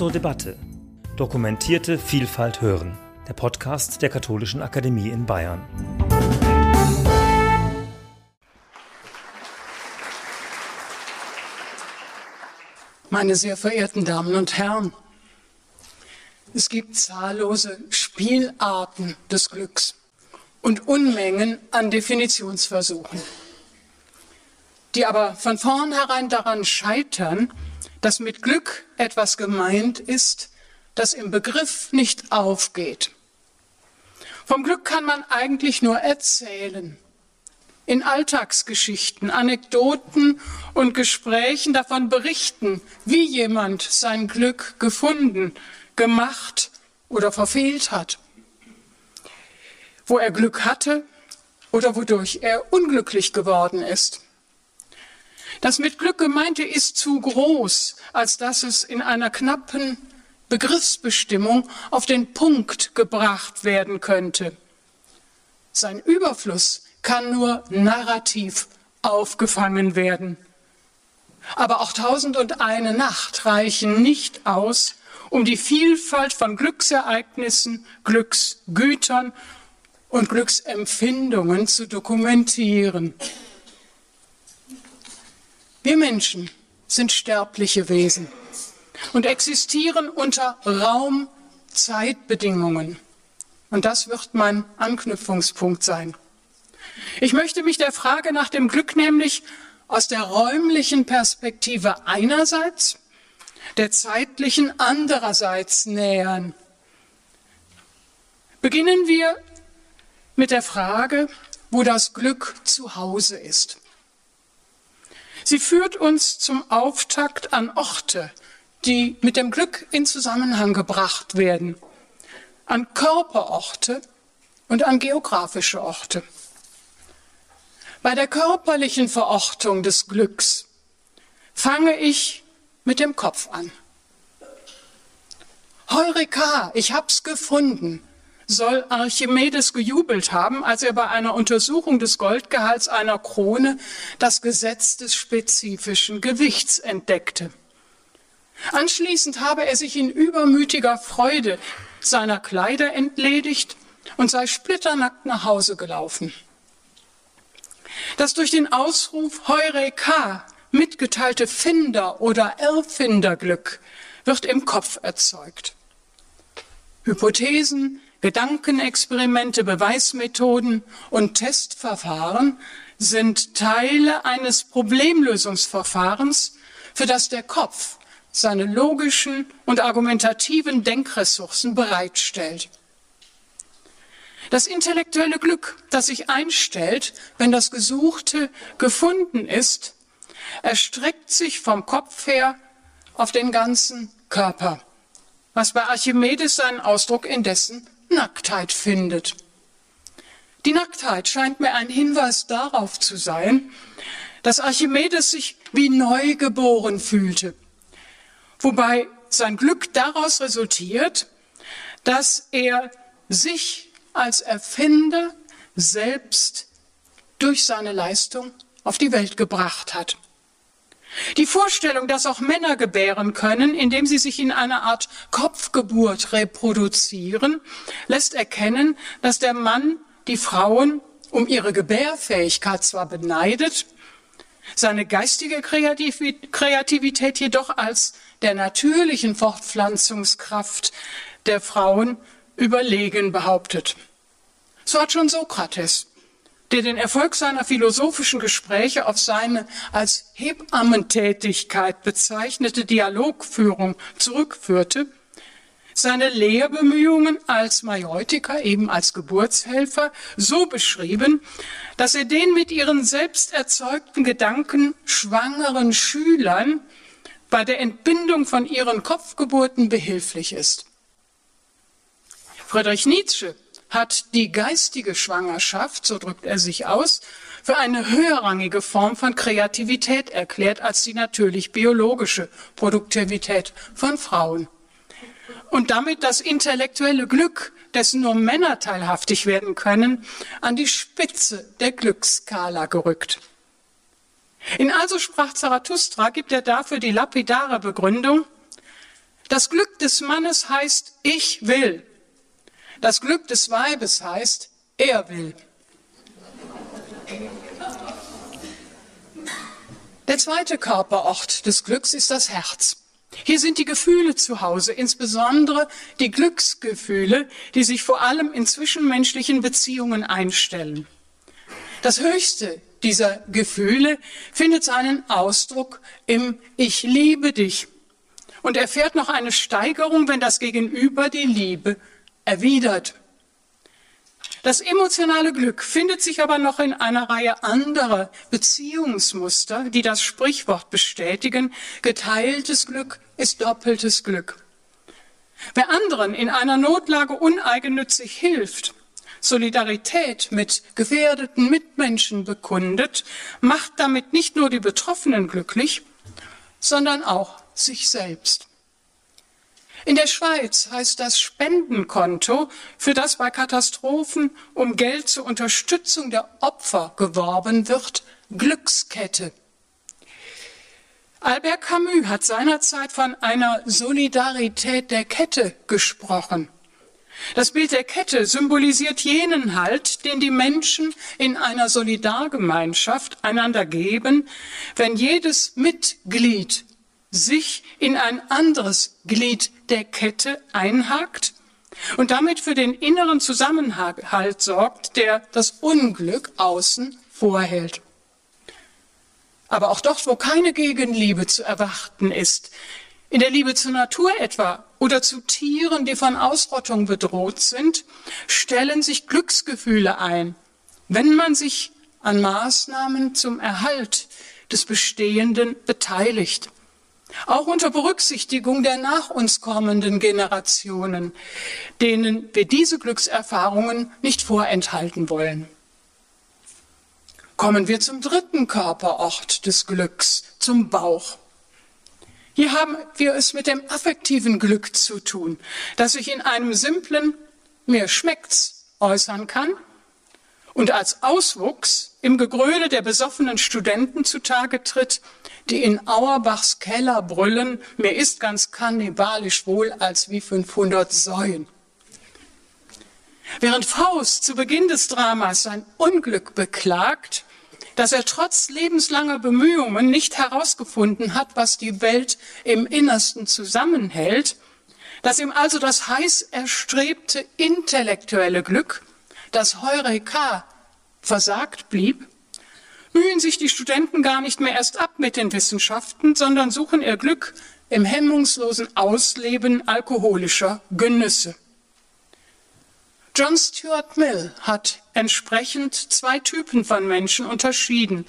zur Debatte. Dokumentierte Vielfalt hören. Der Podcast der Katholischen Akademie in Bayern. Meine sehr verehrten Damen und Herren, es gibt zahllose Spielarten des Glücks und Unmengen an Definitionsversuchen, die aber von vornherein daran scheitern, dass mit Glück etwas gemeint ist, das im Begriff nicht aufgeht. Vom Glück kann man eigentlich nur erzählen. In Alltagsgeschichten, Anekdoten und Gesprächen davon berichten, wie jemand sein Glück gefunden, gemacht oder verfehlt hat. Wo er Glück hatte oder wodurch er unglücklich geworden ist. Das mit Glück gemeinte ist zu groß, als dass es in einer knappen Begriffsbestimmung auf den Punkt gebracht werden könnte. Sein Überfluss kann nur narrativ aufgefangen werden. Aber auch tausend und eine Nacht reichen nicht aus, um die Vielfalt von Glücksereignissen, Glücksgütern und Glücksempfindungen zu dokumentieren. Wir Menschen sind sterbliche Wesen und existieren unter Raum-Zeitbedingungen. Und das wird mein Anknüpfungspunkt sein. Ich möchte mich der Frage nach dem Glück nämlich aus der räumlichen Perspektive einerseits der zeitlichen andererseits nähern. Beginnen wir mit der Frage, wo das Glück zu Hause ist. Sie führt uns zum Auftakt an Orte, die mit dem Glück in Zusammenhang gebracht werden, an Körperorte und an geografische Orte. Bei der körperlichen Verortung des Glücks fange ich mit dem Kopf an. Heureka, ich hab's gefunden, soll Archimedes gejubelt haben, als er bei einer Untersuchung des Goldgehalts einer Krone das Gesetz des spezifischen Gewichts entdeckte. Anschließend habe er sich in übermütiger Freude seiner Kleider entledigt und sei splitternackt nach Hause gelaufen. Das durch den Ausruf Heureka mitgeteilte Finder- oder Erfinderglück wird im Kopf erzeugt. Hypothesen, Gedankenexperimente, Beweismethoden und Testverfahren sind Teile eines Problemlösungsverfahrens, für das der Kopf seine logischen und argumentativen Denkressourcen bereitstellt. Das intellektuelle Glück, das sich einstellt, wenn das Gesuchte gefunden ist, erstreckt sich vom Kopf her auf den ganzen Körper, was bei Archimedes seinen Ausdruck in dessen Nacktheit findet. Die Nacktheit scheint mir ein Hinweis darauf zu sein, dass Archimedes sich wie neugeboren fühlte, wobei sein Glück daraus resultiert, dass er sich als Erfinder selbst durch seine Leistung auf die Welt gebracht hat. Die Vorstellung, dass auch Männer gebären können, indem sie sich in einer Art Kopfgeburt reproduzieren, lässt erkennen, dass der Mann die Frauen um ihre Gebärfähigkeit zwar beneidet, seine geistige Kreativität jedoch als der natürlichen Fortpflanzungskraft der Frauen überlegen behauptet. So hat schon Sokrates der den Erfolg seiner philosophischen Gespräche auf seine als Hebammentätigkeit bezeichnete Dialogführung zurückführte, seine Lehrbemühungen als Majeutiker, eben als Geburtshelfer, so beschrieben, dass er den mit ihren selbst erzeugten Gedanken schwangeren Schülern bei der Entbindung von ihren Kopfgeburten behilflich ist. Friedrich Nietzsche hat die geistige Schwangerschaft, so drückt er sich aus, für eine höherrangige Form von Kreativität erklärt als die natürlich biologische Produktivität von Frauen. Und damit das intellektuelle Glück, dessen nur Männer teilhaftig werden können, an die Spitze der Glücksskala gerückt. In Also sprach Zarathustra gibt er dafür die lapidare Begründung, Das Glück des Mannes heißt, ich will. Das Glück des Weibes heißt, er will. Der zweite Körperort des Glücks ist das Herz. Hier sind die Gefühle zu Hause, insbesondere die Glücksgefühle, die sich vor allem in zwischenmenschlichen Beziehungen einstellen. Das höchste dieser Gefühle findet seinen Ausdruck im Ich liebe dich und erfährt noch eine Steigerung, wenn das Gegenüber die Liebe erwidert. Das emotionale Glück findet sich aber noch in einer Reihe anderer Beziehungsmuster, die das Sprichwort bestätigen, geteiltes Glück ist doppeltes Glück. Wer anderen in einer Notlage uneigennützig hilft, Solidarität mit gefährdeten Mitmenschen bekundet, macht damit nicht nur die Betroffenen glücklich, sondern auch sich selbst. In der Schweiz heißt das Spendenkonto, für das bei Katastrophen um Geld zur Unterstützung der Opfer geworben wird, Glückskette. Albert Camus hat seinerzeit von einer Solidarität der Kette gesprochen. Das Bild der Kette symbolisiert jenen Halt, den die Menschen in einer Solidargemeinschaft einander geben, wenn jedes Mitglied sich in ein anderes Glied der Kette einhakt und damit für den inneren Zusammenhalt sorgt, der das Unglück außen vorhält. Aber auch dort, wo keine Gegenliebe zu erwarten ist, in der Liebe zur Natur etwa oder zu Tieren, die von Ausrottung bedroht sind, stellen sich Glücksgefühle ein, wenn man sich an Maßnahmen zum Erhalt des Bestehenden beteiligt. Auch unter Berücksichtigung der nach uns kommenden Generationen, denen wir diese Glückserfahrungen nicht vorenthalten wollen. Kommen wir zum dritten Körperort des Glücks, zum Bauch. Hier haben wir es mit dem affektiven Glück zu tun, das sich in einem simplen mir schmeckt's äußern kann und als Auswuchs im Gegröle der besoffenen Studenten zutage tritt, die in Auerbachs Keller brüllen, mir ist ganz kannibalisch wohl als wie 500 Säuen. Während Faust zu Beginn des Dramas sein Unglück beklagt, dass er trotz lebenslanger Bemühungen nicht herausgefunden hat, was die Welt im Innersten zusammenhält, dass ihm also das heiß erstrebte intellektuelle Glück, das Heureka, versagt blieb, mühen sich die Studenten gar nicht mehr erst ab mit den Wissenschaften, sondern suchen ihr Glück im hemmungslosen Ausleben alkoholischer Genüsse. John Stuart Mill hat entsprechend zwei Typen von Menschen unterschieden.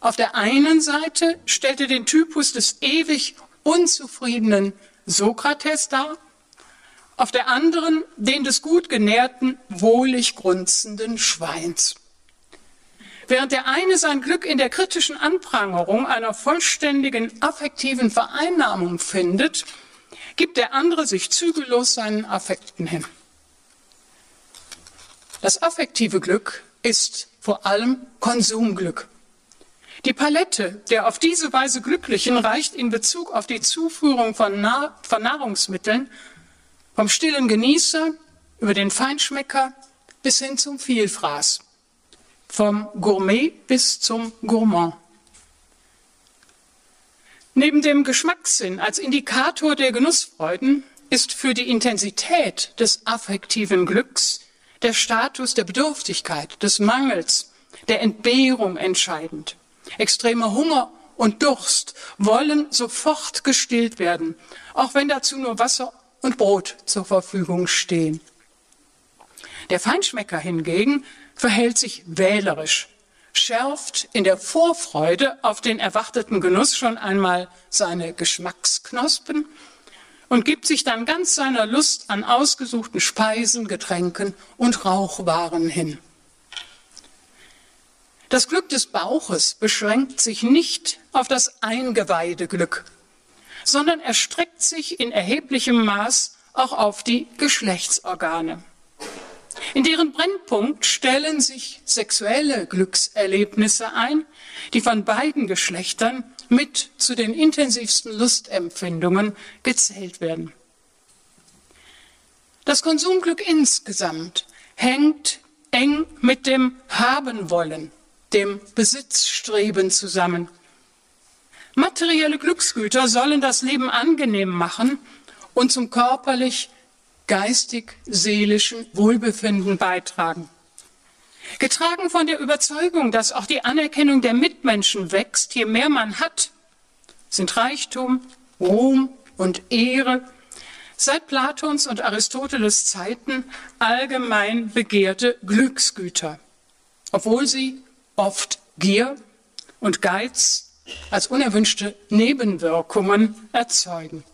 Auf der einen Seite stellt er den Typus des ewig unzufriedenen Sokrates dar, auf der anderen den des gut genährten, wohlig grunzenden Schweins. Während der eine sein Glück in der kritischen Anprangerung einer vollständigen affektiven Vereinnahmung findet, gibt der andere sich zügellos seinen Affekten hin. Das affektive Glück ist vor allem Konsumglück. Die Palette der auf diese Weise Glücklichen reicht in Bezug auf die Zuführung von, Nahr von Nahrungsmitteln vom stillen Genießer über den Feinschmecker bis hin zum Vielfraß vom Gourmet bis zum Gourmand. Neben dem Geschmackssinn als Indikator der Genussfreuden ist für die Intensität des affektiven Glücks der Status der Bedürftigkeit, des Mangels, der Entbehrung entscheidend. Extremer Hunger und Durst wollen sofort gestillt werden, auch wenn dazu nur Wasser und Brot zur Verfügung stehen. Der Feinschmecker hingegen verhält sich wählerisch, schärft in der Vorfreude auf den erwarteten Genuss schon einmal seine Geschmacksknospen und gibt sich dann ganz seiner Lust an ausgesuchten Speisen, Getränken und Rauchwaren hin. Das Glück des Bauches beschränkt sich nicht auf das Eingeweideglück, sondern erstreckt sich in erheblichem Maß auch auf die Geschlechtsorgane. In deren Brennpunkt stellen sich sexuelle Glückserlebnisse ein, die von beiden Geschlechtern mit zu den intensivsten Lustempfindungen gezählt werden. Das Konsumglück insgesamt hängt eng mit dem Habenwollen, dem Besitzstreben zusammen. Materielle Glücksgüter sollen das Leben angenehm machen und zum körperlich, geistig, seelischen Wohlbefinden beitragen. Getragen von der Überzeugung, dass auch die Anerkennung der Mitmenschen wächst, je mehr man hat, sind Reichtum, Ruhm und Ehre seit Platons und Aristoteles Zeiten allgemein begehrte Glücksgüter, obwohl sie oft Gier und Geiz als unerwünschte Nebenwirkungen erzeugen.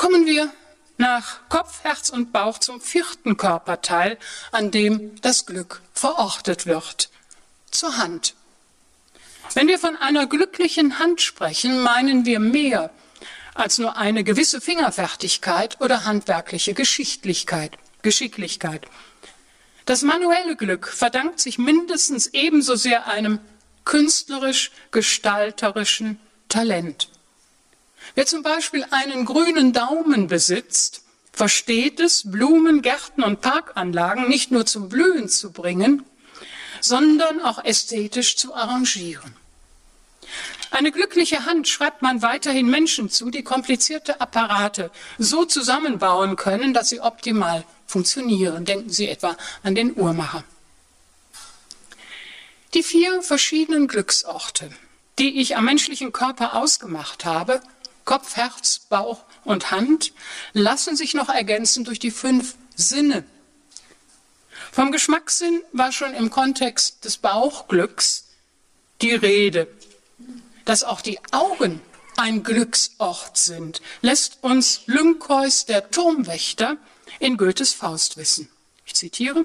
Kommen wir nach Kopf, Herz und Bauch zum vierten Körperteil, an dem das Glück verortet wird, zur Hand. Wenn wir von einer glücklichen Hand sprechen, meinen wir mehr als nur eine gewisse Fingerfertigkeit oder handwerkliche Geschichtlichkeit, Geschicklichkeit. Das manuelle Glück verdankt sich mindestens ebenso sehr einem künstlerisch-gestalterischen Talent. Wer zum Beispiel einen grünen Daumen besitzt, versteht es, Blumen, Gärten und Parkanlagen nicht nur zum Blühen zu bringen, sondern auch ästhetisch zu arrangieren. Eine glückliche Hand schreibt man weiterhin Menschen zu, die komplizierte Apparate so zusammenbauen können, dass sie optimal funktionieren. Denken Sie etwa an den Uhrmacher. Die vier verschiedenen Glücksorte, die ich am menschlichen Körper ausgemacht habe, Kopf, Herz, Bauch und Hand lassen sich noch ergänzen durch die fünf Sinne. Vom Geschmackssinn war schon im Kontext des Bauchglücks die Rede. Dass auch die Augen ein Glücksort sind, lässt uns Lynkeus, der Turmwächter, in Goethes Faust wissen. Ich zitiere.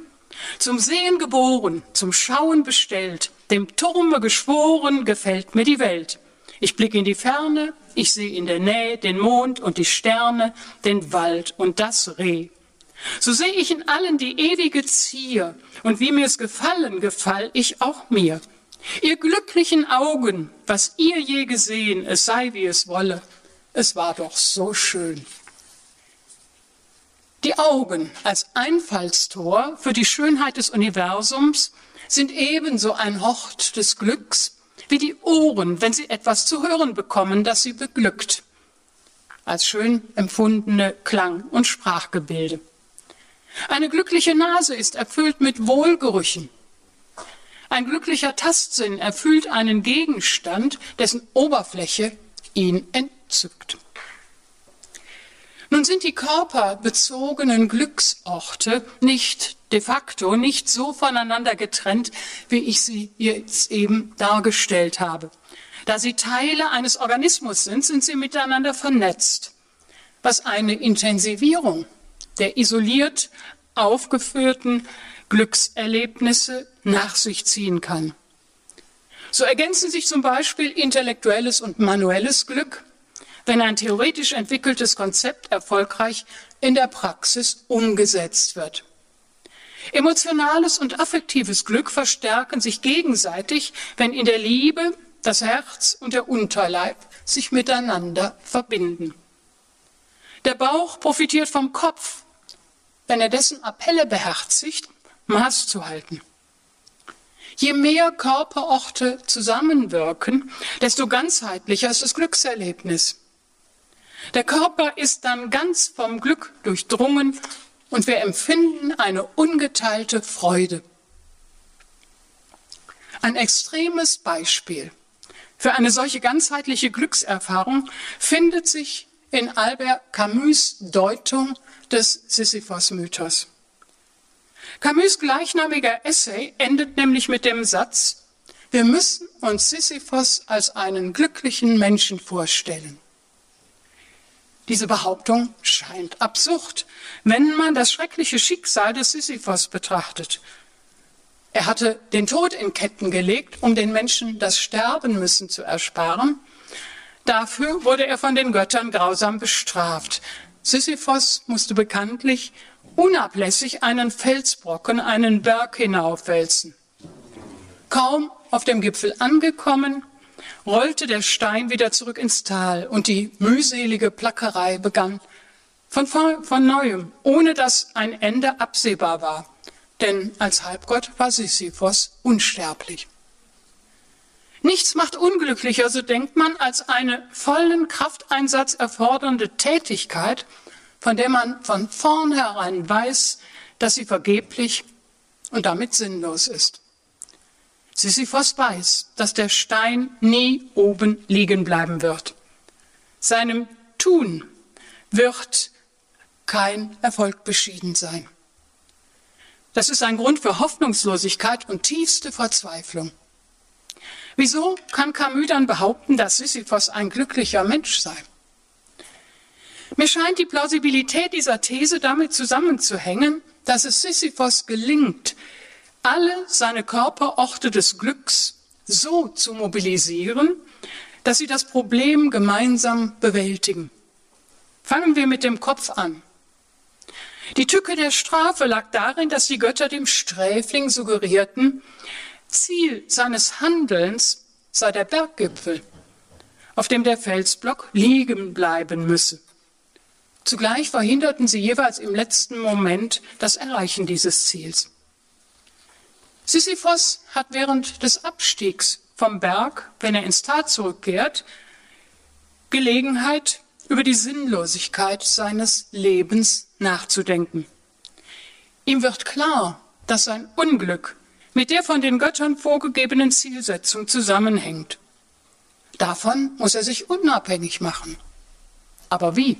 Zum Sehen geboren, zum Schauen bestellt, dem Turme geschworen, gefällt mir die Welt. Ich blicke in die Ferne, ich sehe in der Nähe den Mond und die Sterne, den Wald und das Reh. So sehe ich in allen die ewige Zier, und wie mir's gefallen, gefall ich auch mir. Ihr glücklichen Augen, was ihr je gesehen, es sei wie es wolle, es war doch so schön. Die Augen als Einfallstor für die Schönheit des Universums sind ebenso ein Hort des Glücks wie die Ohren, wenn sie etwas zu hören bekommen, das sie beglückt, als schön empfundene Klang- und Sprachgebilde. Eine glückliche Nase ist erfüllt mit Wohlgerüchen. Ein glücklicher Tastsinn erfüllt einen Gegenstand, dessen Oberfläche ihn entzückt. Nun sind die körperbezogenen Glücksorte nicht de facto nicht so voneinander getrennt, wie ich sie jetzt eben dargestellt habe. Da sie Teile eines Organismus sind, sind sie miteinander vernetzt, was eine Intensivierung der isoliert aufgeführten Glückserlebnisse nach sich ziehen kann. So ergänzen sich zum Beispiel intellektuelles und manuelles Glück, wenn ein theoretisch entwickeltes Konzept erfolgreich in der Praxis umgesetzt wird. Emotionales und affektives Glück verstärken sich gegenseitig, wenn in der Liebe das Herz und der Unterleib sich miteinander verbinden. Der Bauch profitiert vom Kopf, wenn er dessen Appelle beherzigt, Maß zu halten. Je mehr Körperorte zusammenwirken, desto ganzheitlicher ist das Glückserlebnis. Der Körper ist dann ganz vom Glück durchdrungen und wir empfinden eine ungeteilte Freude. Ein extremes Beispiel für eine solche ganzheitliche Glückserfahrung findet sich in Albert Camus Deutung des Sisyphos-Mythos. Camus gleichnamiger Essay endet nämlich mit dem Satz, wir müssen uns Sisyphos als einen glücklichen Menschen vorstellen. Diese Behauptung scheint absurd, wenn man das schreckliche Schicksal des Sisyphos betrachtet. Er hatte den Tod in Ketten gelegt, um den Menschen das Sterben müssen zu ersparen. Dafür wurde er von den Göttern grausam bestraft. Sisyphos musste bekanntlich unablässig einen Felsbrocken, einen Berg hinaufwälzen. Kaum auf dem Gipfel angekommen, rollte der Stein wieder zurück ins Tal und die mühselige Plackerei begann von, von neuem, ohne dass ein Ende absehbar war. Denn als Halbgott war Sisyphos unsterblich. Nichts macht unglücklicher, so denkt man, als eine vollen Krafteinsatz erfordernde Tätigkeit, von der man von vornherein weiß, dass sie vergeblich und damit sinnlos ist. Sisyphos weiß, dass der Stein nie oben liegen bleiben wird. Seinem Tun wird kein Erfolg beschieden sein. Das ist ein Grund für Hoffnungslosigkeit und tiefste Verzweiflung. Wieso kann Camus dann behaupten, dass Sisyphos ein glücklicher Mensch sei? Mir scheint die Plausibilität dieser These damit zusammenzuhängen, dass es Sisyphos gelingt, alle seine Körperorte des Glücks so zu mobilisieren, dass sie das Problem gemeinsam bewältigen. Fangen wir mit dem Kopf an. Die Tücke der Strafe lag darin, dass die Götter dem Sträfling suggerierten, Ziel seines Handelns sei der Berggipfel, auf dem der Felsblock liegen bleiben müsse. Zugleich verhinderten sie jeweils im letzten Moment das Erreichen dieses Ziels. Sisyphos hat während des Abstiegs vom Berg, wenn er ins Tal zurückkehrt, Gelegenheit, über die Sinnlosigkeit seines Lebens nachzudenken. Ihm wird klar, dass sein Unglück mit der von den Göttern vorgegebenen Zielsetzung zusammenhängt. Davon muss er sich unabhängig machen. Aber wie?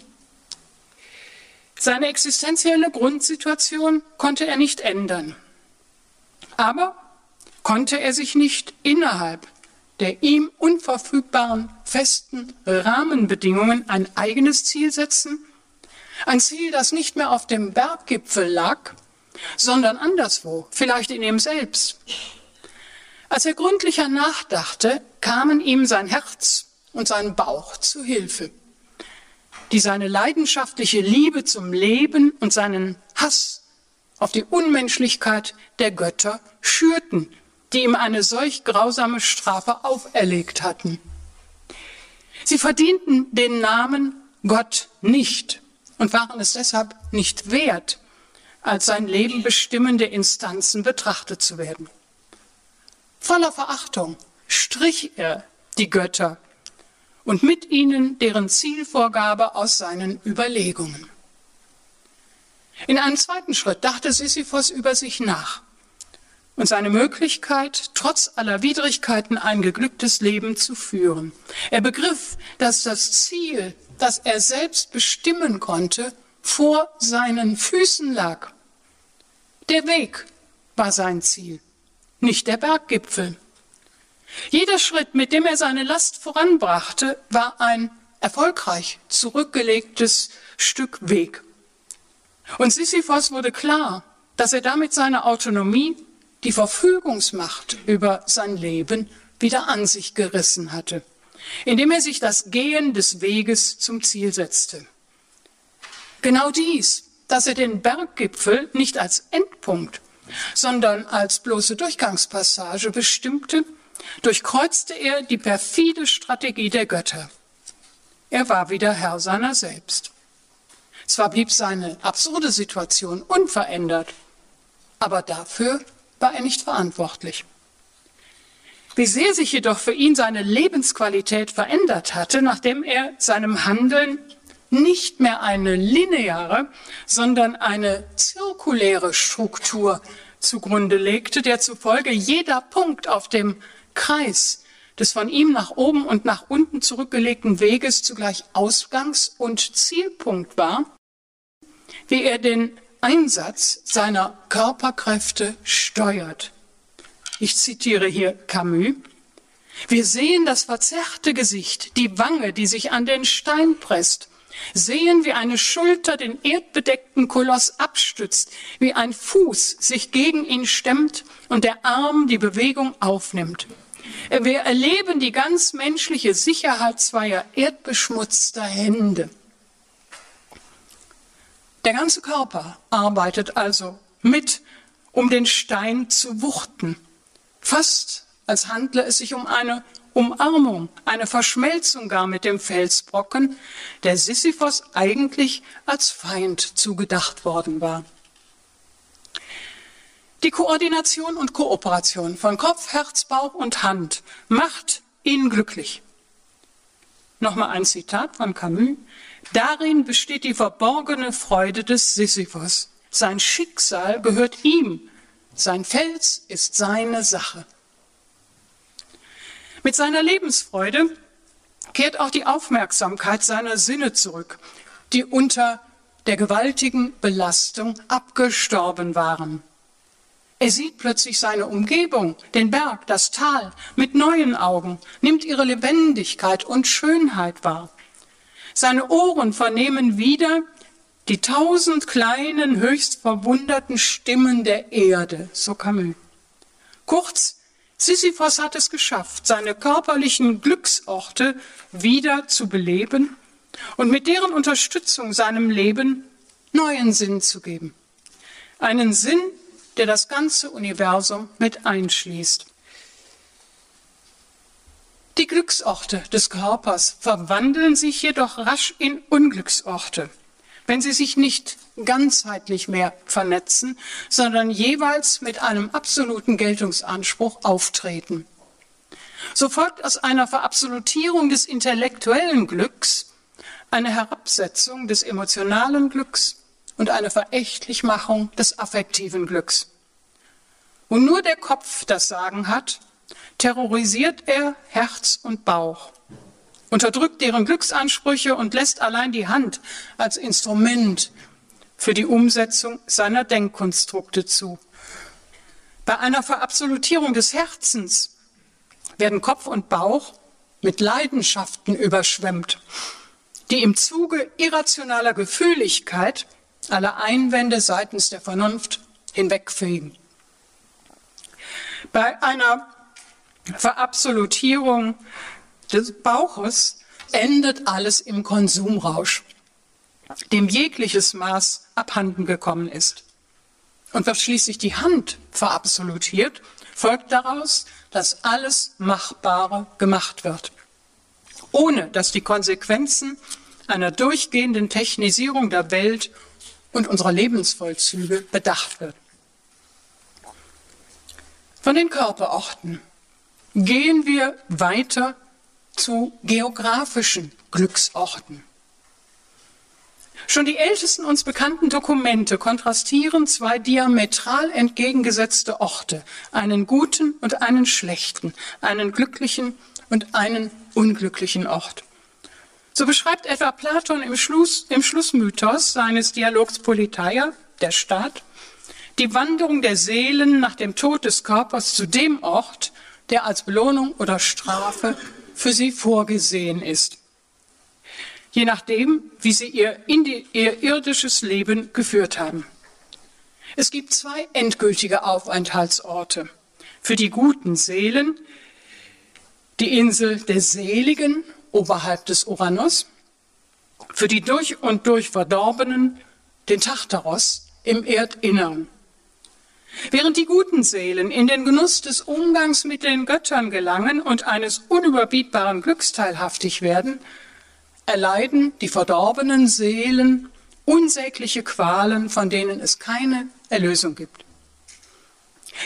Seine existenzielle Grundsituation konnte er nicht ändern. Aber konnte er sich nicht innerhalb der ihm unverfügbaren festen Rahmenbedingungen ein eigenes Ziel setzen? Ein Ziel, das nicht mehr auf dem Berggipfel lag, sondern anderswo, vielleicht in ihm selbst. Als er gründlicher nachdachte, kamen ihm sein Herz und sein Bauch zu Hilfe, die seine leidenschaftliche Liebe zum Leben und seinen Hass auf die Unmenschlichkeit der Götter schürten, die ihm eine solch grausame Strafe auferlegt hatten. Sie verdienten den Namen Gott nicht und waren es deshalb nicht wert, als sein Leben bestimmende Instanzen betrachtet zu werden. Voller Verachtung strich er die Götter und mit ihnen deren Zielvorgabe aus seinen Überlegungen. In einem zweiten Schritt dachte Sisyphos über sich nach und seine Möglichkeit, trotz aller Widrigkeiten ein geglücktes Leben zu führen. Er begriff, dass das Ziel, das er selbst bestimmen konnte, vor seinen Füßen lag. Der Weg war sein Ziel, nicht der Berggipfel. Jeder Schritt, mit dem er seine Last voranbrachte, war ein erfolgreich zurückgelegtes Stück Weg. Und Sisyphos wurde klar, dass er damit seine Autonomie, die Verfügungsmacht über sein Leben wieder an sich gerissen hatte, indem er sich das Gehen des Weges zum Ziel setzte. Genau dies, dass er den Berggipfel nicht als Endpunkt, sondern als bloße Durchgangspassage bestimmte, durchkreuzte er die perfide Strategie der Götter. Er war wieder Herr seiner selbst. Zwar blieb seine absurde Situation unverändert, aber dafür war er nicht verantwortlich. Wie sehr sich jedoch für ihn seine Lebensqualität verändert hatte, nachdem er seinem Handeln nicht mehr eine lineare, sondern eine zirkuläre Struktur zugrunde legte, der zufolge jeder Punkt auf dem Kreis des von ihm nach oben und nach unten zurückgelegten Weges zugleich Ausgangs- und Zielpunkt war, wie er den Einsatz seiner Körperkräfte steuert. Ich zitiere hier Camus. Wir sehen das verzerrte Gesicht, die Wange, die sich an den Stein presst, sehen, wie eine Schulter den erdbedeckten Koloss abstützt, wie ein Fuß sich gegen ihn stemmt und der Arm die Bewegung aufnimmt. Wir erleben die ganz menschliche Sicherheit zweier erdbeschmutzter Hände. Der ganze Körper arbeitet also mit, um den Stein zu wuchten, fast als handle es sich um eine Umarmung, eine Verschmelzung gar mit dem Felsbrocken, der Sisyphos eigentlich als Feind zugedacht worden war. Die Koordination und Kooperation von Kopf, Herz, Bauch und Hand macht ihn glücklich. Nochmal ein Zitat von Camus. Darin besteht die verborgene Freude des Sisyphos. Sein Schicksal gehört ihm. Sein Fels ist seine Sache. Mit seiner Lebensfreude kehrt auch die Aufmerksamkeit seiner Sinne zurück, die unter der gewaltigen Belastung abgestorben waren. Er sieht plötzlich seine Umgebung, den Berg, das Tal, mit neuen Augen, nimmt ihre Lebendigkeit und Schönheit wahr. Seine Ohren vernehmen wieder die tausend kleinen, höchst verwunderten Stimmen der Erde, so Camus. Kurz, Sisyphos hat es geschafft, seine körperlichen Glücksorte wieder zu beleben und mit deren Unterstützung seinem Leben neuen Sinn zu geben. Einen Sinn, der das ganze Universum mit einschließt. Die Glücksorte des Körpers verwandeln sich jedoch rasch in Unglücksorte, wenn sie sich nicht ganzheitlich mehr vernetzen, sondern jeweils mit einem absoluten Geltungsanspruch auftreten. So folgt aus einer Verabsolutierung des intellektuellen Glücks eine Herabsetzung des emotionalen Glücks und eine Verächtlichmachung des affektiven Glücks. Wo nur der Kopf das Sagen hat, terrorisiert er Herz und Bauch, unterdrückt deren Glücksansprüche und lässt allein die Hand als Instrument für die Umsetzung seiner Denkkonstrukte zu. Bei einer Verabsolutierung des Herzens werden Kopf und Bauch mit Leidenschaften überschwemmt, die im Zuge irrationaler Gefühligkeit alle Einwände seitens der Vernunft hinwegfegen. Bei einer Verabsolutierung des Bauches endet alles im Konsumrausch, dem jegliches Maß abhanden gekommen ist. Und was schließlich die Hand verabsolutiert, folgt daraus, dass alles Machbare gemacht wird, ohne dass die Konsequenzen einer durchgehenden Technisierung der Welt und unserer Lebensvollzüge bedacht wird. Von den Körperorten gehen wir weiter zu geografischen Glücksorten. Schon die ältesten uns bekannten Dokumente kontrastieren zwei diametral entgegengesetzte Orte, einen guten und einen schlechten, einen glücklichen und einen unglücklichen Ort. So beschreibt etwa Platon im, Schluss, im Schlussmythos seines Dialogs Politeia, der Staat, die Wanderung der Seelen nach dem Tod des Körpers zu dem Ort, der als Belohnung oder Strafe für sie vorgesehen ist. Je nachdem, wie sie ihr, ihr irdisches Leben geführt haben. Es gibt zwei endgültige Aufenthaltsorte. Für die guten Seelen die Insel der Seligen oberhalb des Uranus, für die durch und durch Verdorbenen den Tartaros im Erdinnern. Während die guten Seelen in den Genuss des Umgangs mit den Göttern gelangen und eines unüberbietbaren Glücks teilhaftig werden, erleiden die verdorbenen Seelen unsägliche Qualen, von denen es keine Erlösung gibt.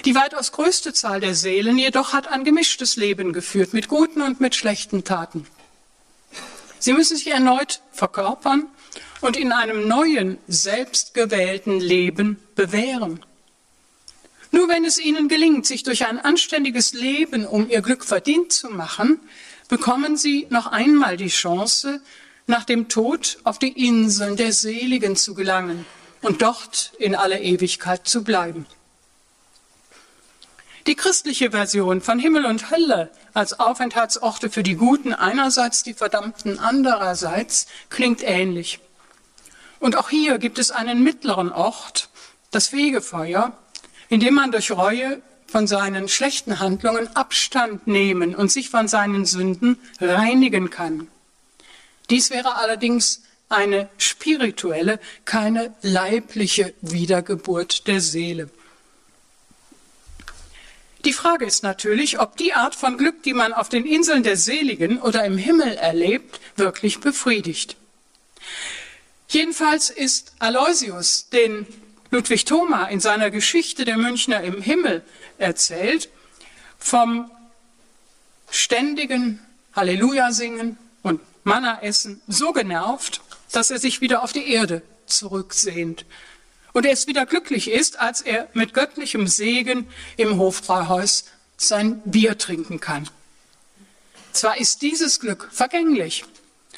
Die weitaus größte Zahl der Seelen jedoch hat ein gemischtes Leben geführt mit guten und mit schlechten Taten. Sie müssen sich erneut verkörpern und in einem neuen, selbstgewählten Leben bewähren. Nur wenn es ihnen gelingt, sich durch ein anständiges Leben um ihr Glück verdient zu machen, bekommen sie noch einmal die Chance, nach dem Tod auf die Inseln der Seligen zu gelangen und dort in aller Ewigkeit zu bleiben. Die christliche Version von Himmel und Hölle als Aufenthaltsorte für die Guten einerseits, die Verdammten andererseits klingt ähnlich. Und auch hier gibt es einen mittleren Ort, das Fegefeuer, in dem man durch Reue von seinen schlechten Handlungen Abstand nehmen und sich von seinen Sünden reinigen kann. Dies wäre allerdings eine spirituelle, keine leibliche Wiedergeburt der Seele. Die Frage ist natürlich, ob die Art von Glück, die man auf den Inseln der Seligen oder im Himmel erlebt, wirklich befriedigt. Jedenfalls ist Aloysius, den Ludwig Thoma in seiner Geschichte der Münchner im Himmel erzählt, vom ständigen Halleluja singen und Manna essen so genervt, dass er sich wieder auf die Erde zurücksehnt und erst wieder glücklich ist, als er mit göttlichem Segen im Hofbräuhaus sein Bier trinken kann. Zwar ist dieses Glück vergänglich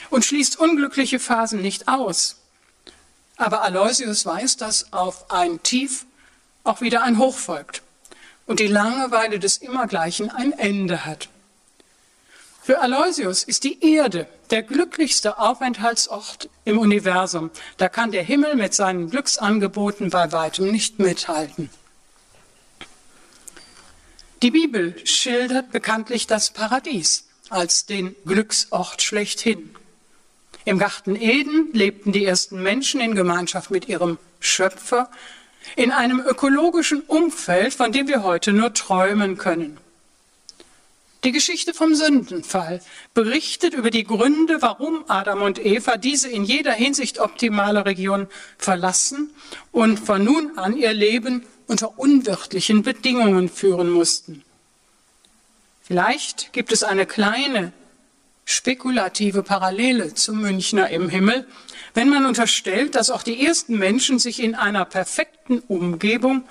und schließt unglückliche Phasen nicht aus, aber Aloysius weiß, dass auf ein Tief auch wieder ein Hoch folgt und die Langeweile des Immergleichen ein Ende hat. Für Aloysius ist die Erde der glücklichste Aufenthaltsort im Universum. Da kann der Himmel mit seinen Glücksangeboten bei weitem nicht mithalten. Die Bibel schildert bekanntlich das Paradies als den Glücksort schlechthin. Im Garten Eden lebten die ersten Menschen in Gemeinschaft mit ihrem Schöpfer in einem ökologischen Umfeld, von dem wir heute nur träumen können. Die Geschichte vom Sündenfall berichtet über die Gründe, warum Adam und Eva diese in jeder Hinsicht optimale Region verlassen und von nun an ihr Leben unter unwirtlichen Bedingungen führen mussten. Vielleicht gibt es eine kleine spekulative Parallele zum Münchner im Himmel, wenn man unterstellt, dass auch die ersten Menschen sich in einer perfekten Umgebung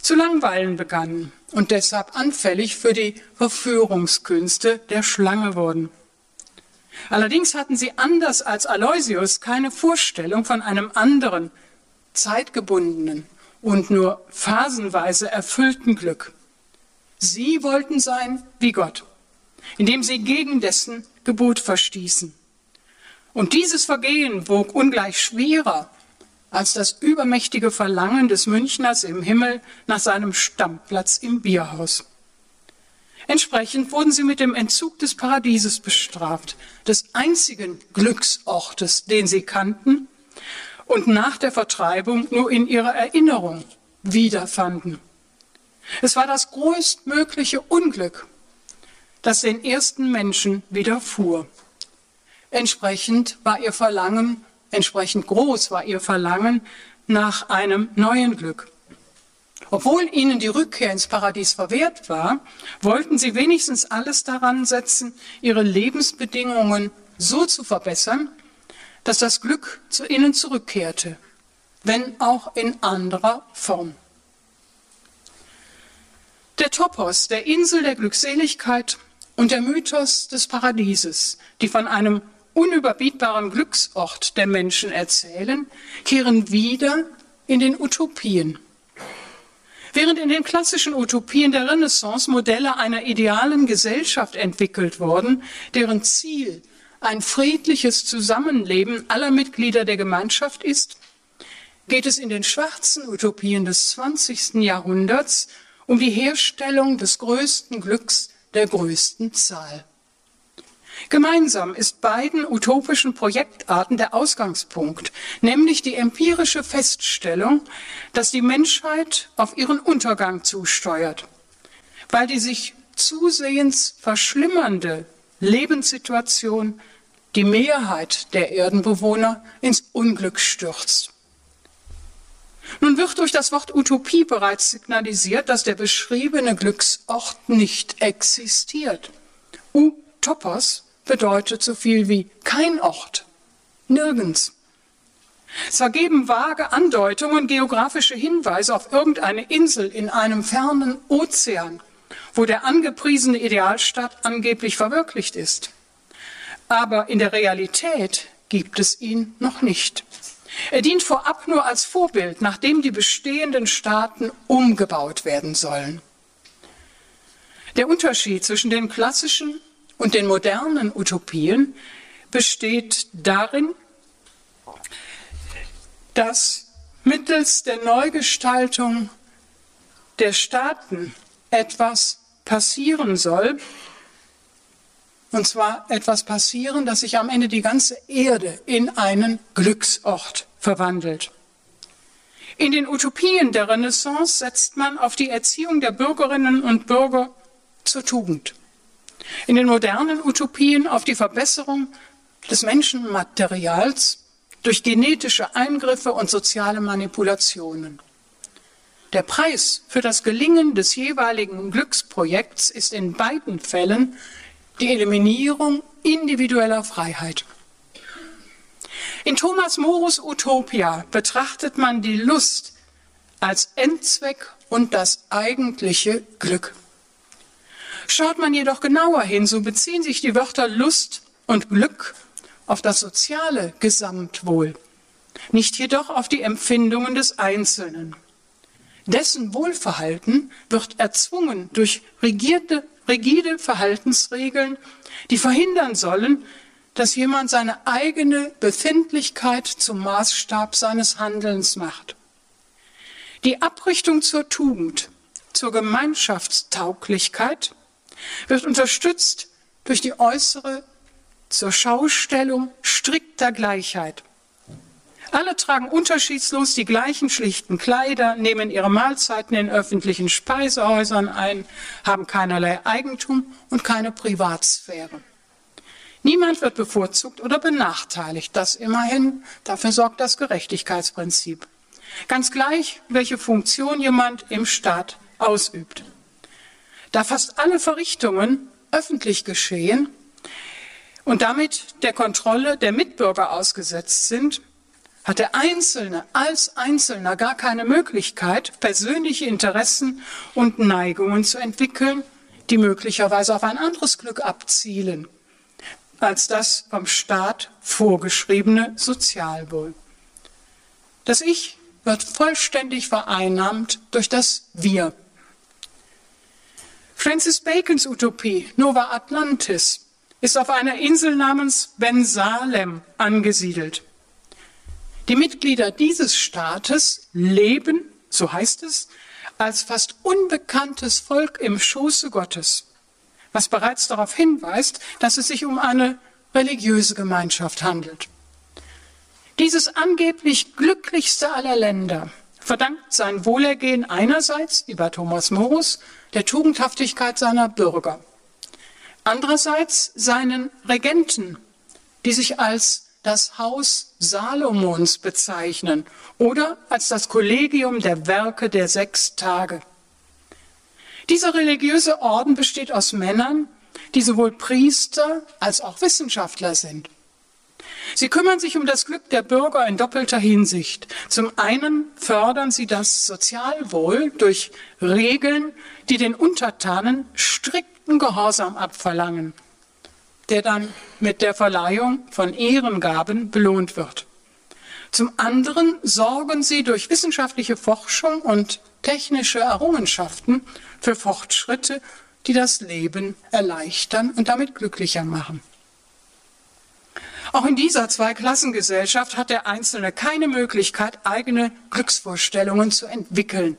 zu langweilen begannen und deshalb anfällig für die Verführungskünste der Schlange wurden. Allerdings hatten sie anders als Aloysius keine Vorstellung von einem anderen, zeitgebundenen und nur phasenweise erfüllten Glück. Sie wollten sein wie Gott, indem sie gegen dessen Gebot verstießen. Und dieses Vergehen wog ungleich schwerer als das übermächtige Verlangen des Münchners im Himmel nach seinem Stammplatz im Bierhaus. Entsprechend wurden sie mit dem Entzug des Paradieses bestraft, des einzigen Glücksortes, den sie kannten und nach der Vertreibung nur in ihrer Erinnerung wiederfanden. Es war das größtmögliche Unglück, das den ersten Menschen widerfuhr. Entsprechend war ihr Verlangen Entsprechend groß war ihr Verlangen nach einem neuen Glück. Obwohl ihnen die Rückkehr ins Paradies verwehrt war, wollten sie wenigstens alles daran setzen, ihre Lebensbedingungen so zu verbessern, dass das Glück zu ihnen zurückkehrte, wenn auch in anderer Form. Der Topos der Insel der Glückseligkeit und der Mythos des Paradieses, die von einem unüberbietbaren Glücksort der Menschen erzählen, kehren wieder in den Utopien. Während in den klassischen Utopien der Renaissance Modelle einer idealen Gesellschaft entwickelt wurden, deren Ziel ein friedliches Zusammenleben aller Mitglieder der Gemeinschaft ist, geht es in den schwarzen Utopien des 20. Jahrhunderts um die Herstellung des größten Glücks der größten Zahl. Gemeinsam ist beiden utopischen Projektarten der Ausgangspunkt, nämlich die empirische Feststellung, dass die Menschheit auf ihren Untergang zusteuert, weil die sich zusehends verschlimmernde Lebenssituation die Mehrheit der Erdenbewohner ins Unglück stürzt. Nun wird durch das Wort Utopie bereits signalisiert, dass der beschriebene Glücksort nicht existiert. Utopos bedeutet so viel wie kein Ort, nirgends. Es ergeben vage Andeutungen, geografische Hinweise auf irgendeine Insel in einem fernen Ozean, wo der angepriesene Idealstaat angeblich verwirklicht ist. Aber in der Realität gibt es ihn noch nicht. Er dient vorab nur als Vorbild, nachdem die bestehenden Staaten umgebaut werden sollen. Der Unterschied zwischen den klassischen und den modernen Utopien besteht darin, dass mittels der Neugestaltung der Staaten etwas passieren soll, und zwar etwas passieren, dass sich am Ende die ganze Erde in einen Glücksort verwandelt. In den Utopien der Renaissance setzt man auf die Erziehung der Bürgerinnen und Bürger zur Tugend. In den modernen Utopien auf die Verbesserung des Menschenmaterials durch genetische Eingriffe und soziale Manipulationen. Der Preis für das Gelingen des jeweiligen Glücksprojekts ist in beiden Fällen die Eliminierung individueller Freiheit. In Thomas Morus Utopia betrachtet man die Lust als Endzweck und das eigentliche Glück. Schaut man jedoch genauer hin, so beziehen sich die Wörter Lust und Glück auf das soziale Gesamtwohl, nicht jedoch auf die Empfindungen des Einzelnen. Dessen Wohlverhalten wird erzwungen durch rigide, rigide Verhaltensregeln, die verhindern sollen, dass jemand seine eigene Befindlichkeit zum Maßstab seines Handelns macht. Die Abrichtung zur Tugend, zur Gemeinschaftstauglichkeit wird unterstützt durch die äußere zur Schaustellung strikter Gleichheit. Alle tragen unterschiedslos die gleichen schlichten Kleider, nehmen ihre Mahlzeiten in öffentlichen Speisehäusern ein, haben keinerlei Eigentum und keine Privatsphäre. Niemand wird bevorzugt oder benachteiligt. Das immerhin, dafür sorgt das Gerechtigkeitsprinzip. Ganz gleich, welche Funktion jemand im Staat ausübt. Da fast alle Verrichtungen öffentlich geschehen und damit der Kontrolle der Mitbürger ausgesetzt sind, hat der Einzelne als Einzelner gar keine Möglichkeit, persönliche Interessen und Neigungen zu entwickeln, die möglicherweise auf ein anderes Glück abzielen, als das vom Staat vorgeschriebene Sozialwohl. Das Ich wird vollständig vereinnahmt durch das Wir. Francis Bacons Utopie Nova Atlantis ist auf einer Insel namens Ben Salem angesiedelt. Die Mitglieder dieses Staates leben, so heißt es, als fast unbekanntes Volk im Schoße Gottes, was bereits darauf hinweist, dass es sich um eine religiöse Gemeinschaft handelt. Dieses angeblich glücklichste aller Länder verdankt sein Wohlergehen einerseits, wie bei Thomas Morus, der Tugendhaftigkeit seiner Bürger, andererseits seinen Regenten, die sich als das Haus Salomons bezeichnen oder als das Kollegium der Werke der sechs Tage. Dieser religiöse Orden besteht aus Männern, die sowohl Priester als auch Wissenschaftler sind. Sie kümmern sich um das Glück der Bürger in doppelter Hinsicht. Zum einen fördern sie das Sozialwohl durch Regeln, die den Untertanen strikten Gehorsam abverlangen der dann mit der Verleihung von Ehrengaben belohnt wird. Zum anderen sorgen sie durch wissenschaftliche Forschung und technische Errungenschaften für Fortschritte, die das Leben erleichtern und damit glücklicher machen. Auch in dieser Zweiklassengesellschaft hat der Einzelne keine Möglichkeit, eigene Glücksvorstellungen zu entwickeln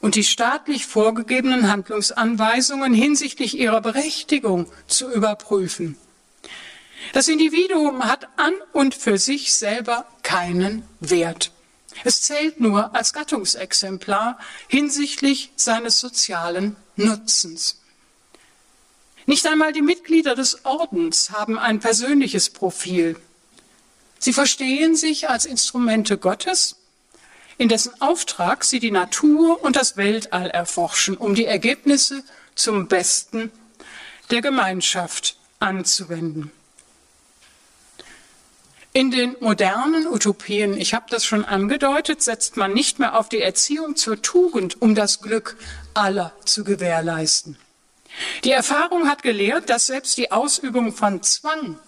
und die staatlich vorgegebenen Handlungsanweisungen hinsichtlich ihrer Berechtigung zu überprüfen. Das Individuum hat an und für sich selber keinen Wert. Es zählt nur als Gattungsexemplar hinsichtlich seines sozialen Nutzens. Nicht einmal die Mitglieder des Ordens haben ein persönliches Profil. Sie verstehen sich als Instrumente Gottes in dessen Auftrag sie die Natur und das Weltall erforschen, um die Ergebnisse zum Besten der Gemeinschaft anzuwenden. In den modernen Utopien, ich habe das schon angedeutet, setzt man nicht mehr auf die Erziehung zur Tugend, um das Glück aller zu gewährleisten. Die Erfahrung hat gelehrt, dass selbst die Ausübung von Zwang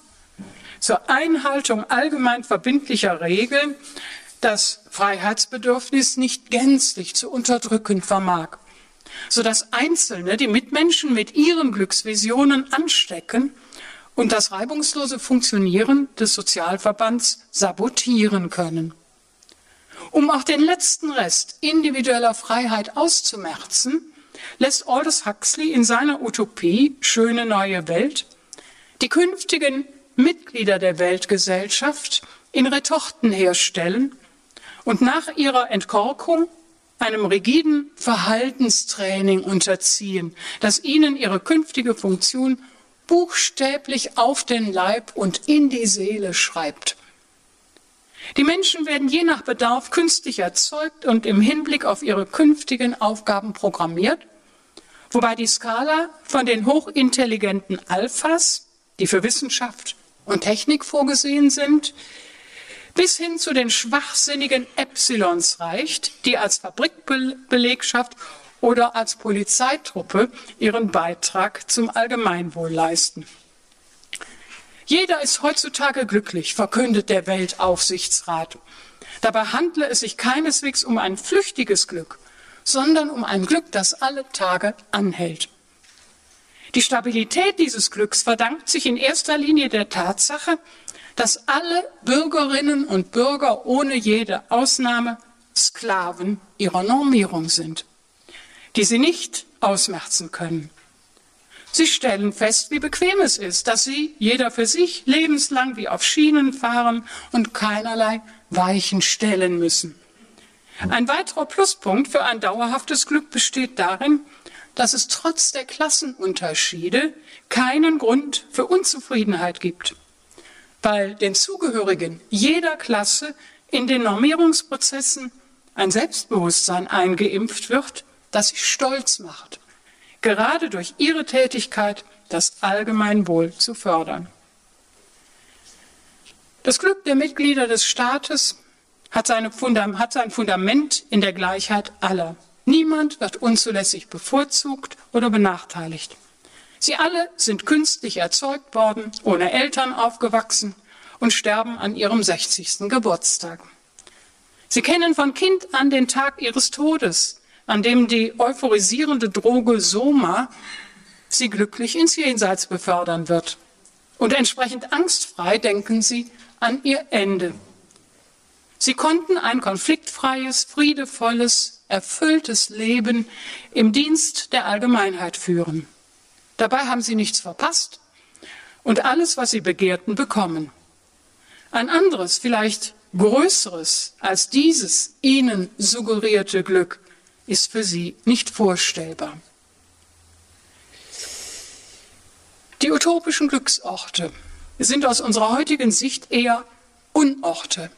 zur Einhaltung allgemein verbindlicher Regeln das Freiheitsbedürfnis nicht gänzlich zu unterdrücken vermag, sodass Einzelne die Mitmenschen mit ihren Glücksvisionen anstecken und das reibungslose Funktionieren des Sozialverbands sabotieren können. Um auch den letzten Rest individueller Freiheit auszumerzen, lässt Aldous Huxley in seiner Utopie Schöne neue Welt die künftigen Mitglieder der Weltgesellschaft in Retorten herstellen und nach ihrer Entkorkung einem rigiden Verhaltenstraining unterziehen, das ihnen ihre künftige Funktion buchstäblich auf den Leib und in die Seele schreibt. Die Menschen werden je nach Bedarf künstlich erzeugt und im Hinblick auf ihre künftigen Aufgaben programmiert, wobei die Skala von den hochintelligenten Alphas, die für Wissenschaft und Technik vorgesehen sind, bis hin zu den schwachsinnigen Epsilons reicht, die als Fabrikbelegschaft oder als Polizeitruppe ihren Beitrag zum Allgemeinwohl leisten. Jeder ist heutzutage glücklich, verkündet der Weltaufsichtsrat. Dabei handle es sich keineswegs um ein flüchtiges Glück, sondern um ein Glück, das alle Tage anhält. Die Stabilität dieses Glücks verdankt sich in erster Linie der Tatsache, dass alle Bürgerinnen und Bürger ohne jede Ausnahme Sklaven ihrer Normierung sind, die sie nicht ausmerzen können. Sie stellen fest, wie bequem es ist, dass sie, jeder für sich, lebenslang wie auf Schienen fahren und keinerlei Weichen stellen müssen. Ein weiterer Pluspunkt für ein dauerhaftes Glück besteht darin, dass es trotz der Klassenunterschiede keinen Grund für Unzufriedenheit gibt weil den Zugehörigen jeder Klasse in den Normierungsprozessen ein Selbstbewusstsein eingeimpft wird, das sie stolz macht, gerade durch ihre Tätigkeit das Allgemeinwohl zu fördern. Das Glück der Mitglieder des Staates hat, hat sein Fundament in der Gleichheit aller. Niemand wird unzulässig bevorzugt oder benachteiligt. Sie alle sind künstlich erzeugt worden, ohne Eltern aufgewachsen und sterben an ihrem 60. Geburtstag. Sie kennen von Kind an den Tag ihres Todes, an dem die euphorisierende Droge Soma sie glücklich ins Jenseits befördern wird. Und entsprechend angstfrei denken sie an ihr Ende. Sie konnten ein konfliktfreies, friedevolles, erfülltes Leben im Dienst der Allgemeinheit führen. Dabei haben sie nichts verpasst und alles, was sie begehrten, bekommen. Ein anderes, vielleicht größeres als dieses ihnen suggerierte Glück ist für sie nicht vorstellbar. Die utopischen Glücksorte sind aus unserer heutigen Sicht eher Unorte,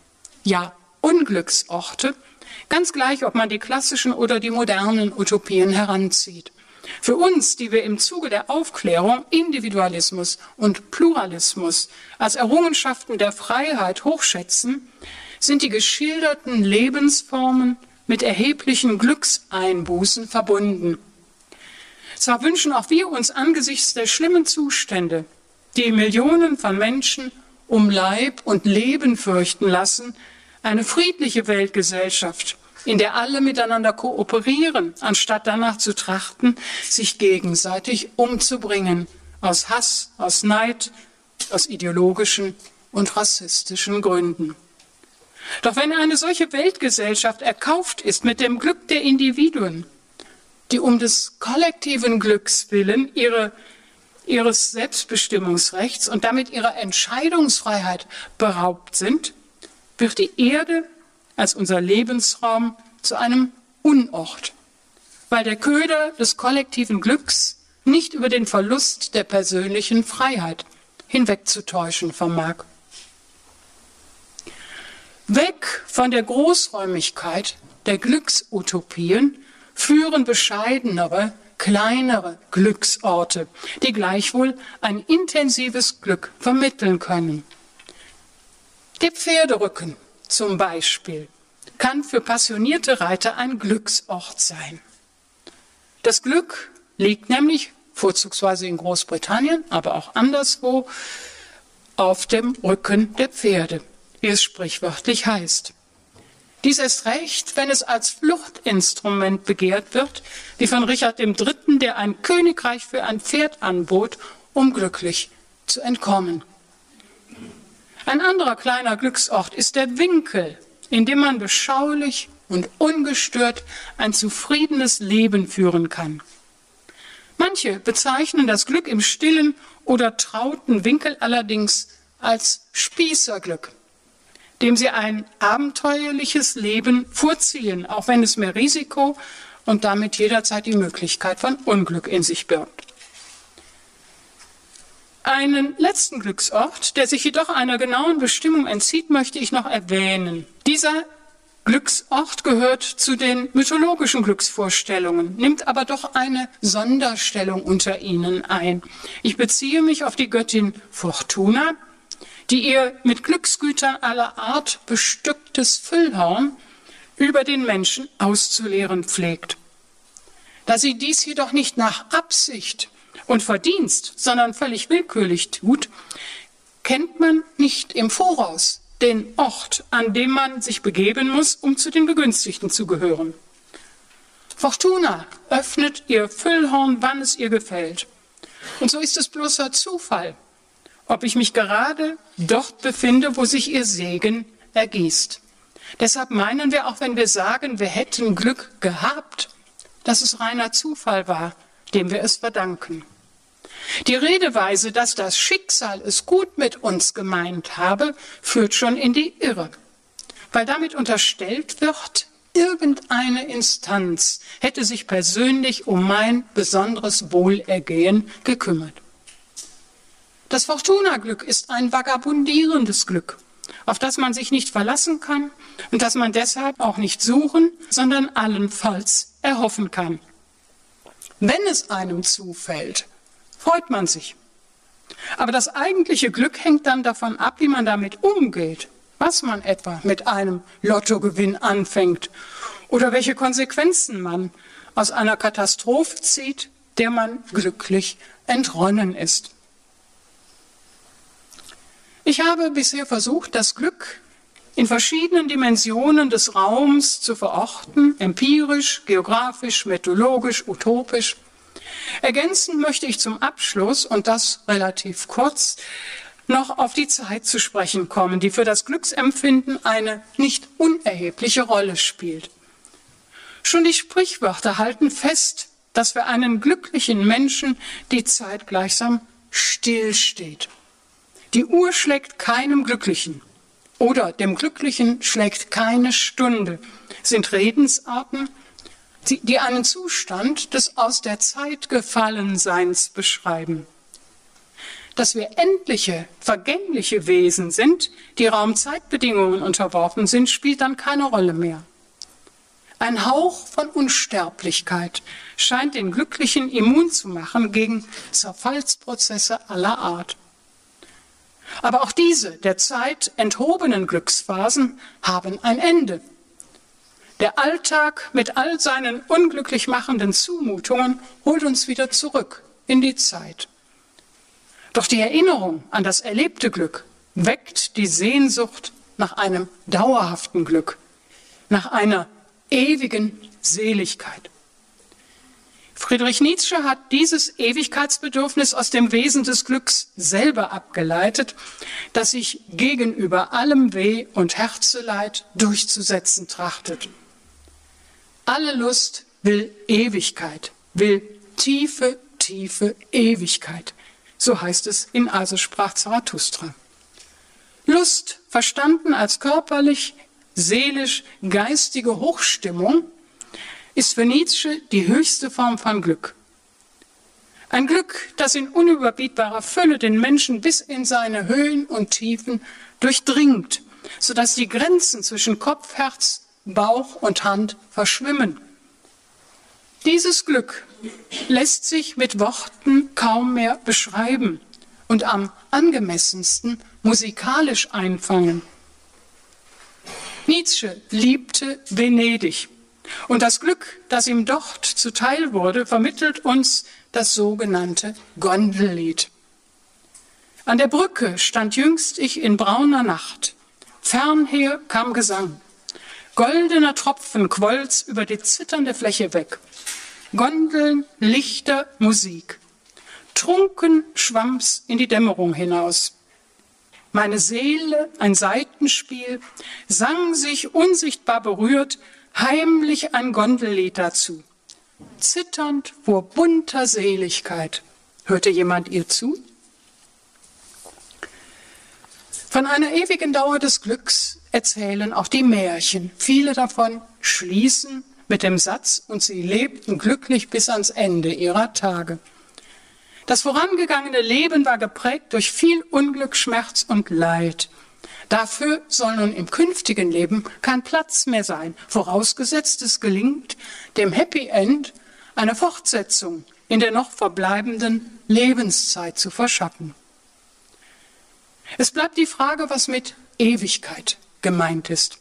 ja Unglücksorte, ganz gleich, ob man die klassischen oder die modernen Utopien heranzieht. Für uns, die wir im Zuge der Aufklärung Individualismus und Pluralismus als Errungenschaften der Freiheit hochschätzen, sind die geschilderten Lebensformen mit erheblichen Glückseinbußen verbunden. Zwar wünschen auch wir uns angesichts der schlimmen Zustände, die Millionen von Menschen um Leib und Leben fürchten lassen, eine friedliche Weltgesellschaft, in der alle miteinander kooperieren, anstatt danach zu trachten, sich gegenseitig umzubringen, aus Hass, aus Neid, aus ideologischen und rassistischen Gründen. Doch wenn eine solche Weltgesellschaft erkauft ist mit dem Glück der Individuen, die um des kollektiven Glücks willen ihre, ihres Selbstbestimmungsrechts und damit ihrer Entscheidungsfreiheit beraubt sind, wird die Erde als unser Lebensraum zu einem Unort, weil der Köder des kollektiven Glücks nicht über den Verlust der persönlichen Freiheit hinwegzutäuschen vermag. Weg von der Großräumigkeit der Glücksutopien führen bescheidenere, kleinere Glücksorte, die gleichwohl ein intensives Glück vermitteln können. Der Pferderücken zum Beispiel kann für passionierte Reiter ein Glücksort sein. Das Glück liegt nämlich vorzugsweise in Großbritannien, aber auch anderswo auf dem Rücken der Pferde, wie es sprichwörtlich heißt. Dies ist recht, wenn es als Fluchtinstrument begehrt wird, wie von Richard III., der ein Königreich für ein Pferd anbot, um glücklich zu entkommen. Ein anderer kleiner Glücksort ist der Winkel, in dem man beschaulich und ungestört ein zufriedenes Leben führen kann. Manche bezeichnen das Glück im stillen oder trauten Winkel allerdings als Spießerglück. Dem sie ein abenteuerliches Leben vorziehen, auch wenn es mehr Risiko und damit jederzeit die Möglichkeit von Unglück in sich birgt. Einen letzten Glücksort, der sich jedoch einer genauen Bestimmung entzieht, möchte ich noch erwähnen. Dieser Glücksort gehört zu den mythologischen Glücksvorstellungen, nimmt aber doch eine Sonderstellung unter ihnen ein. Ich beziehe mich auf die Göttin Fortuna, die ihr mit Glücksgütern aller Art bestücktes Füllhorn über den Menschen auszuleeren pflegt. Da sie dies jedoch nicht nach Absicht und Verdienst, sondern völlig willkürlich tut, kennt man nicht im Voraus den Ort, an dem man sich begeben muss, um zu den Begünstigten zu gehören. Fortuna öffnet ihr Füllhorn, wann es ihr gefällt. Und so ist es bloßer Zufall, ob ich mich gerade dort befinde, wo sich ihr Segen ergießt. Deshalb meinen wir, auch wenn wir sagen, wir hätten Glück gehabt, dass es reiner Zufall war, dem wir es verdanken. Die Redeweise, dass das Schicksal es gut mit uns gemeint habe, führt schon in die Irre, weil damit unterstellt wird, irgendeine Instanz hätte sich persönlich um mein besonderes Wohlergehen gekümmert. Das Fortuna-Glück ist ein vagabundierendes Glück, auf das man sich nicht verlassen kann und das man deshalb auch nicht suchen, sondern allenfalls erhoffen kann. Wenn es einem zufällt, freut man sich. Aber das eigentliche Glück hängt dann davon ab, wie man damit umgeht, was man etwa mit einem Lottogewinn anfängt oder welche Konsequenzen man aus einer Katastrophe zieht, der man glücklich entronnen ist. Ich habe bisher versucht, das Glück in verschiedenen Dimensionen des Raums zu verorten, empirisch, geografisch, methodologisch, utopisch. Ergänzen möchte ich zum Abschluss, und das relativ kurz, noch auf die Zeit zu sprechen kommen, die für das Glücksempfinden eine nicht unerhebliche Rolle spielt. Schon die Sprichwörter halten fest, dass für einen glücklichen Menschen die Zeit gleichsam stillsteht. Die Uhr schlägt keinem Glücklichen oder dem Glücklichen schlägt keine Stunde, sind Redensarten, die einen Zustand des aus der Zeit gefallen Seins beschreiben. Dass wir endliche, vergängliche Wesen sind, die Raumzeitbedingungen unterworfen sind, spielt dann keine Rolle mehr. Ein Hauch von Unsterblichkeit scheint den Glücklichen immun zu machen gegen Zerfallsprozesse aller Art. Aber auch diese der Zeit enthobenen Glücksphasen haben ein Ende. Der Alltag mit all seinen unglücklich machenden Zumutungen holt uns wieder zurück in die Zeit. Doch die Erinnerung an das erlebte Glück weckt die Sehnsucht nach einem dauerhaften Glück, nach einer ewigen Seligkeit. Friedrich Nietzsche hat dieses Ewigkeitsbedürfnis aus dem Wesen des Glücks selber abgeleitet, das sich gegenüber allem Weh und Herzeleid durchzusetzen trachtet. Alle Lust will Ewigkeit, will tiefe, tiefe Ewigkeit. So heißt es in Also sprach Zarathustra. Lust, verstanden als körperlich, seelisch, geistige Hochstimmung, ist für Nietzsche die höchste Form von Glück. Ein Glück, das in unüberbietbarer Fülle den Menschen bis in seine Höhen und Tiefen durchdringt, sodass die Grenzen zwischen Kopf, Herz Bauch und Hand verschwimmen. Dieses Glück lässt sich mit Worten kaum mehr beschreiben und am angemessensten musikalisch einfangen. Nietzsche liebte Venedig und das Glück, das ihm dort zuteil wurde, vermittelt uns das sogenannte Gondellied. An der Brücke stand jüngst ich in brauner Nacht. Fernher kam Gesang. Goldener Tropfen quolls über die zitternde Fläche weg. Gondeln, Lichter, Musik. Trunken schwamm's in die Dämmerung hinaus. Meine Seele, ein Seitenspiel, sang sich unsichtbar berührt, heimlich ein Gondellied dazu. Zitternd vor bunter Seligkeit. Hörte jemand ihr zu? Von einer ewigen Dauer des Glücks erzählen auch die Märchen. Viele davon schließen mit dem Satz, und sie lebten glücklich bis ans Ende ihrer Tage. Das vorangegangene Leben war geprägt durch viel Unglück, Schmerz und Leid. Dafür soll nun im künftigen Leben kein Platz mehr sein, vorausgesetzt es gelingt, dem Happy End eine Fortsetzung in der noch verbleibenden Lebenszeit zu verschaffen. Es bleibt die Frage, was mit Ewigkeit gemeint ist.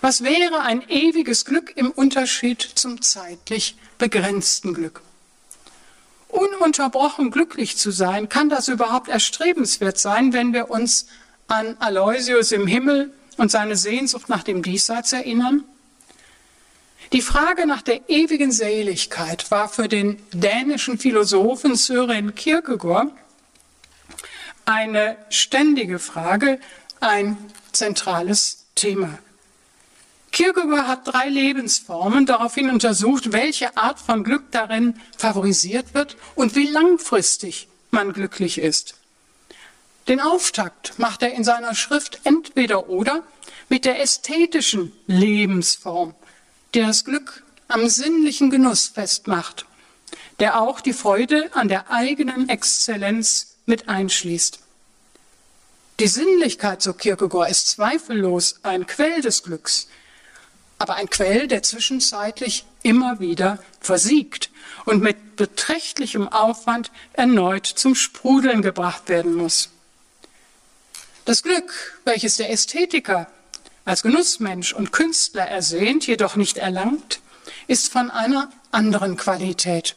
Was wäre ein ewiges Glück im Unterschied zum zeitlich begrenzten Glück? Ununterbrochen glücklich zu sein, kann das überhaupt erstrebenswert sein, wenn wir uns an Aloysius im Himmel und seine Sehnsucht nach dem Diesseits erinnern? Die Frage nach der ewigen Seligkeit war für den dänischen Philosophen Søren Kierkegaard eine ständige Frage, ein zentrales Thema. Kierkegaard hat drei Lebensformen daraufhin untersucht, welche Art von Glück darin favorisiert wird und wie langfristig man glücklich ist. Den Auftakt macht er in seiner Schrift entweder oder mit der ästhetischen Lebensform, die das Glück am sinnlichen Genuss festmacht, der auch die Freude an der eigenen Exzellenz mit einschließt. Die Sinnlichkeit, so Kierkegaard, ist zweifellos ein Quell des Glücks, aber ein Quell, der zwischenzeitlich immer wieder versiegt und mit beträchtlichem Aufwand erneut zum Sprudeln gebracht werden muss. Das Glück, welches der Ästhetiker als Genussmensch und Künstler ersehnt, jedoch nicht erlangt, ist von einer anderen Qualität.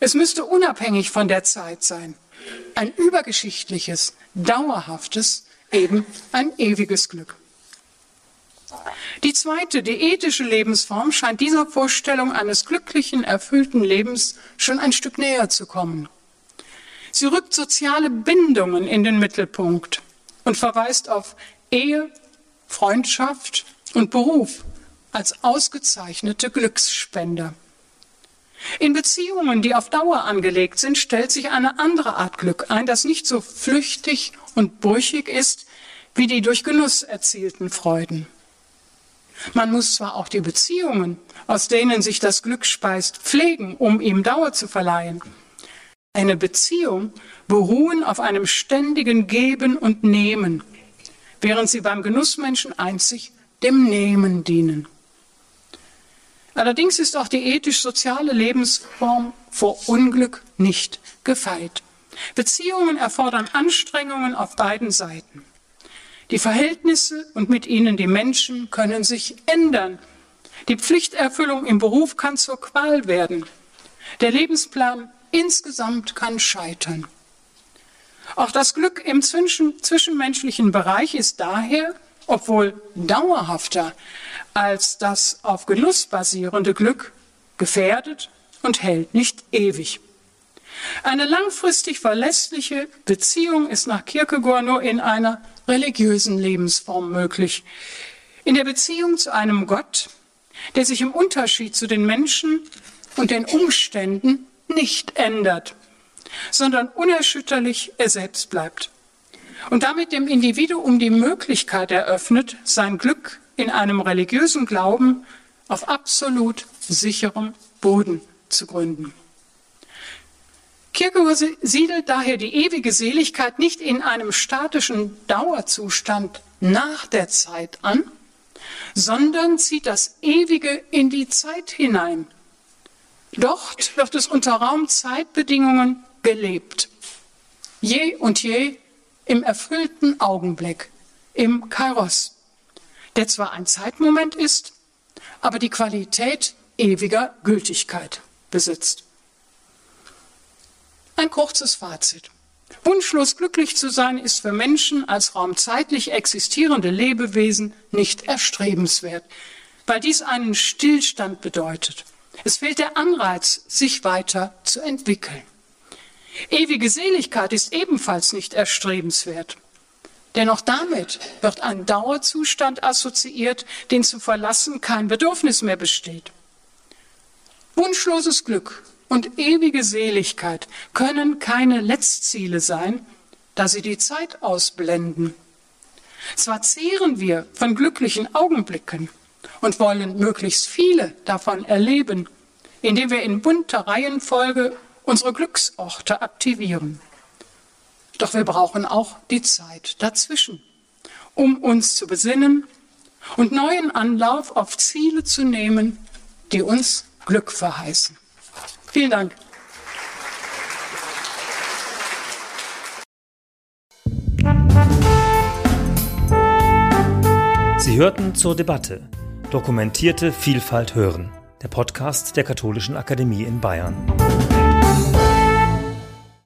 Es müsste unabhängig von der Zeit sein, ein übergeschichtliches, dauerhaftes, eben ein ewiges Glück. Die zweite, die ethische Lebensform scheint dieser Vorstellung eines glücklichen, erfüllten Lebens schon ein Stück näher zu kommen. Sie rückt soziale Bindungen in den Mittelpunkt und verweist auf Ehe, Freundschaft und Beruf als ausgezeichnete Glücksspender. In Beziehungen, die auf Dauer angelegt sind, stellt sich eine andere Art Glück ein, das nicht so flüchtig und brüchig ist wie die durch Genuss erzielten Freuden. Man muss zwar auch die Beziehungen, aus denen sich das Glück speist, pflegen, um ihm Dauer zu verleihen. Eine Beziehung beruhen auf einem ständigen Geben und Nehmen, während sie beim Genussmenschen einzig dem Nehmen dienen. Allerdings ist auch die ethisch-soziale Lebensform vor Unglück nicht gefeit. Beziehungen erfordern Anstrengungen auf beiden Seiten. Die Verhältnisse und mit ihnen die Menschen können sich ändern. Die Pflichterfüllung im Beruf kann zur Qual werden. Der Lebensplan insgesamt kann scheitern. Auch das Glück im zwischenmenschlichen Bereich ist daher, obwohl dauerhafter als das auf Genuss basierende Glück, gefährdet und hält nicht ewig. Eine langfristig verlässliche Beziehung ist nach Kierkegaard nur in einer religiösen Lebensform möglich. In der Beziehung zu einem Gott, der sich im Unterschied zu den Menschen und den Umständen nicht ändert, sondern unerschütterlich er selbst bleibt. Und damit dem Individuum die Möglichkeit eröffnet, sein Glück in einem religiösen Glauben auf absolut sicherem Boden zu gründen. Kierkegaard siedelt daher die ewige Seligkeit nicht in einem statischen Dauerzustand nach der Zeit an, sondern zieht das Ewige in die Zeit hinein. Dort wird es unter Raumzeitbedingungen gelebt. Je und je im erfüllten Augenblick, im Kairos, der zwar ein Zeitmoment ist, aber die Qualität ewiger Gültigkeit besitzt. Ein kurzes Fazit. Wunschlos glücklich zu sein ist für Menschen als raumzeitlich existierende Lebewesen nicht erstrebenswert, weil dies einen Stillstand bedeutet. Es fehlt der Anreiz, sich weiter zu entwickeln. Ewige Seligkeit ist ebenfalls nicht erstrebenswert. Denn auch damit wird ein Dauerzustand assoziiert, den zu verlassen kein Bedürfnis mehr besteht. Wunschloses Glück und ewige Seligkeit können keine Letztziele sein, da sie die Zeit ausblenden. Zwar zehren wir von glücklichen Augenblicken und wollen möglichst viele davon erleben, indem wir in bunter Reihenfolge unsere Glücksorte aktivieren. Doch wir brauchen auch die Zeit dazwischen, um uns zu besinnen und neuen Anlauf auf Ziele zu nehmen, die uns Glück verheißen. Vielen Dank. Sie hörten zur Debatte Dokumentierte Vielfalt hören, der Podcast der Katholischen Akademie in Bayern.